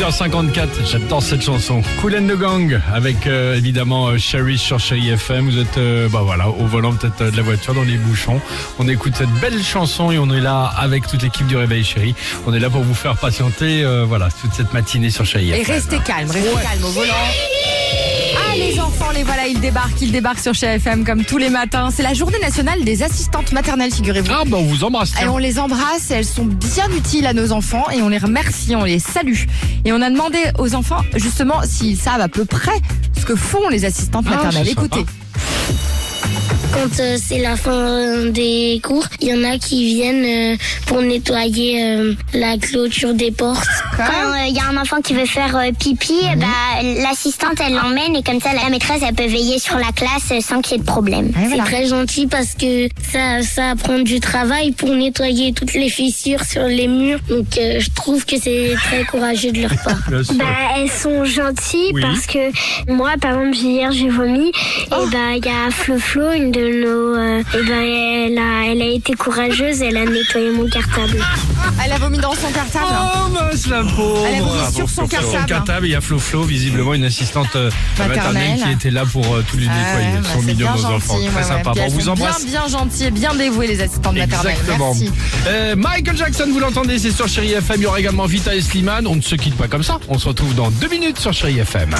8h54, j'adore cette chanson. Cool and the Gang avec euh, évidemment euh, Sherry sur Chéri FM. Vous êtes euh, bah voilà au volant peut-être euh, de la voiture dans les bouchons. On écoute cette belle chanson et on est là avec toute l'équipe du Réveil Chéri. On est là pour vous faire patienter euh, voilà toute cette matinée sur Chéri Et FM. restez calme, restez calme au volant. Les enfants, les voilà, ils débarquent, ils débarquent sur chez FM comme tous les matins. C'est la journée nationale des assistantes maternelles, figurez-vous. Ah bah on vous embrasse. Et on les embrasse, elles sont bien utiles à nos enfants et on les remercie, on les salue. Et on a demandé aux enfants justement s'ils savent à peu près ce que font les assistantes Ah, maternelles. sympa. Quand euh, c'est la fin euh, des cours, il y en a qui viennent euh, pour nettoyer euh, la clôture des portes. Quand il y a un enfant qui veut faire euh, pipi, eh ben, l'assistante elle l'emmène et comme ça la maîtresse elle peut veiller sur la classe euh, sans qu'il y ait de problème. Ouais, C'est très gentil parce que ça, ça prend du travail pour nettoyer toutes les fissures sur les murs. Donc euh, je trouve que c'est très courageux de leur part. Bah, elles sont gentilles Oui. parce que moi, par exemple, hier j'ai vomi Oh. et bah il y a Flo Flo, une de nos, euh, et ben elle a, elle a été courageuse, elle a nettoyé mon cartable. Elle a vomi dans son cartable. Oh mince la pauvre Elle a vomi sur son cartable. cartable, il y a Flo Flo, visiblement une assistante euh, maternelle. Maternelle. qui était là pour euh, tous les Ah nettoyer. Ils bah, sont mignons bien nos gentil, enfants, ouais, très ouais. sympa. Bon, on vous embrasse. Bien, bien gentilles et bien dévouées les assistantes maternelles. Exactement. Merci. Euh, Michael Jackson, vous l'entendez, c'est sur Chéri FM. Il y aura également Vita et Slimane. On ne se quitte pas comme ça. On se retrouve dans deux minutes sur Chéri FM.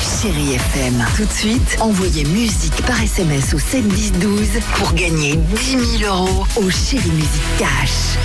Chérie FM. Tout de suite, envoyez musique par SMS au 7 10 12 pour gagner 10 000 euros au Chérie Musique Cash.